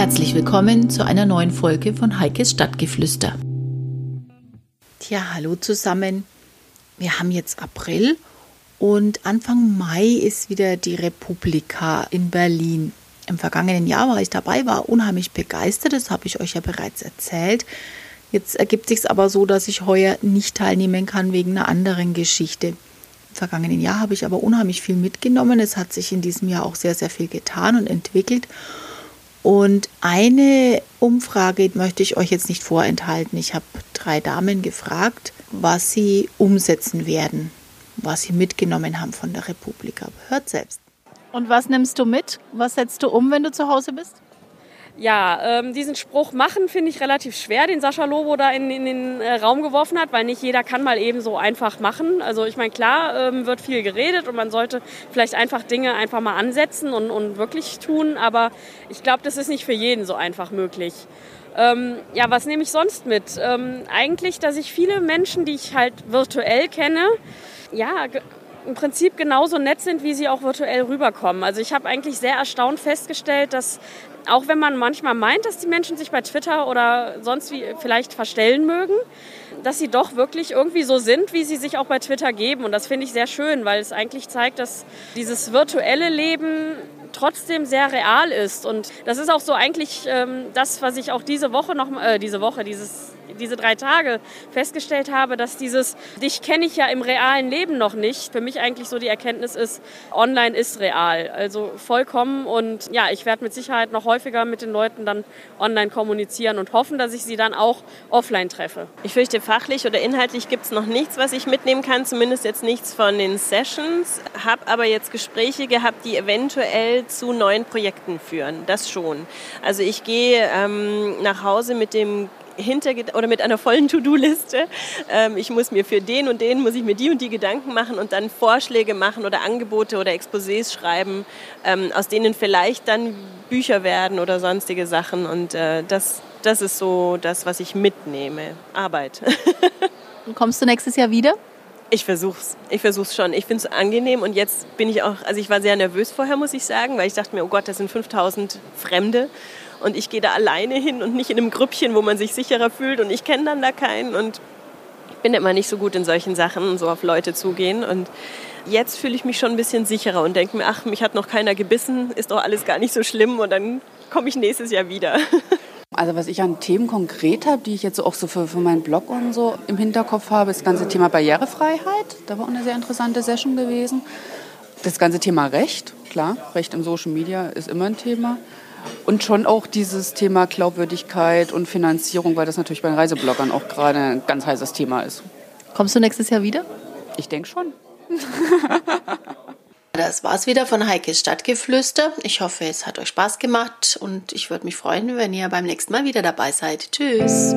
Herzlich willkommen zu einer neuen Folge von Heikes Stadtgeflüster. Tja, hallo zusammen. Wir haben jetzt April und Anfang Mai ist wieder die Republika in Berlin. Im vergangenen Jahr war ich dabei, war unheimlich begeistert, das habe ich euch ja bereits erzählt. Jetzt ergibt sich aber so, dass ich heuer nicht teilnehmen kann wegen einer anderen Geschichte. Im vergangenen Jahr habe ich aber unheimlich viel mitgenommen. Es hat sich in diesem Jahr auch sehr, sehr viel getan und entwickelt. Und eine Umfrage möchte ich euch jetzt nicht vorenthalten. Ich habe drei Damen gefragt, was sie umsetzen werden, was sie mitgenommen haben von der Republik. Aber hört selbst. Und was nimmst du mit? Was setzt du um, wenn du zu Hause bist? Ja, ähm, diesen Spruch machen finde ich relativ schwer, den Sascha Lobo da in, in den äh, Raum geworfen hat, weil nicht jeder kann mal eben so einfach machen. Also ich meine, klar ähm, wird viel geredet und man sollte vielleicht einfach Dinge einfach mal ansetzen und, und wirklich tun, aber ich glaube, das ist nicht für jeden so einfach möglich. Ähm, ja, was nehme ich sonst mit? Ähm, eigentlich, dass ich viele Menschen, die ich halt virtuell kenne, ja, im Prinzip genauso nett sind, wie sie auch virtuell rüberkommen. Also ich habe eigentlich sehr erstaunt festgestellt, dass auch wenn man manchmal meint, dass die Menschen sich bei Twitter oder sonst wie vielleicht verstellen mögen, dass sie doch wirklich irgendwie so sind, wie sie sich auch bei Twitter geben. Und das finde ich sehr schön, weil es eigentlich zeigt, dass dieses virtuelle Leben trotzdem sehr real ist. Und das ist auch so eigentlich ähm, das, was ich auch diese Woche noch, äh, diese Woche, dieses diese drei Tage festgestellt habe, dass dieses, dich kenne ich ja im realen Leben noch nicht, für mich eigentlich so die Erkenntnis ist, online ist real. Also vollkommen und ja, ich werde mit Sicherheit noch häufiger mit den Leuten dann online kommunizieren und hoffen, dass ich sie dann auch offline treffe. Ich fürchte, fachlich oder inhaltlich gibt es noch nichts, was ich mitnehmen kann, zumindest jetzt nichts von den Sessions, habe aber jetzt Gespräche gehabt, die eventuell zu neuen Projekten führen. Das schon. Also ich gehe ähm, nach Hause mit dem hinter oder mit einer vollen To-Do-Liste. Ähm, ich muss mir für den und den muss ich mir die und die Gedanken machen und dann Vorschläge machen oder Angebote oder Exposés schreiben, ähm, aus denen vielleicht dann Bücher werden oder sonstige Sachen. Und äh, das, das ist so das, was ich mitnehme. Arbeit. und kommst du nächstes Jahr wieder? Ich versuch's. Ich versuch's schon. Ich finde es angenehm und jetzt bin ich auch, also ich war sehr nervös vorher, muss ich sagen, weil ich dachte mir, oh Gott, das sind 5000 Fremde und ich gehe da alleine hin und nicht in einem Grüppchen, wo man sich sicherer fühlt und ich kenne dann da keinen und ich bin immer nicht so gut in solchen Sachen, so auf Leute zugehen und jetzt fühle ich mich schon ein bisschen sicherer und denke mir, ach, mich hat noch keiner gebissen, ist doch alles gar nicht so schlimm und dann komme ich nächstes Jahr wieder. Also was ich an Themen konkret habe, die ich jetzt auch so für, für meinen Blog und so im Hinterkopf habe, ist das ganze Thema Barrierefreiheit. Da war eine sehr interessante Session gewesen. Das ganze Thema Recht, klar, Recht im Social Media ist immer ein Thema. Und schon auch dieses Thema Glaubwürdigkeit und Finanzierung, weil das natürlich bei den Reisebloggern auch gerade ein ganz heißes Thema ist. Kommst du nächstes Jahr wieder? Ich denke schon. Das war's wieder von Heikes Stadtgeflüster. Ich hoffe, es hat euch Spaß gemacht und ich würde mich freuen, wenn ihr beim nächsten Mal wieder dabei seid. Tschüss.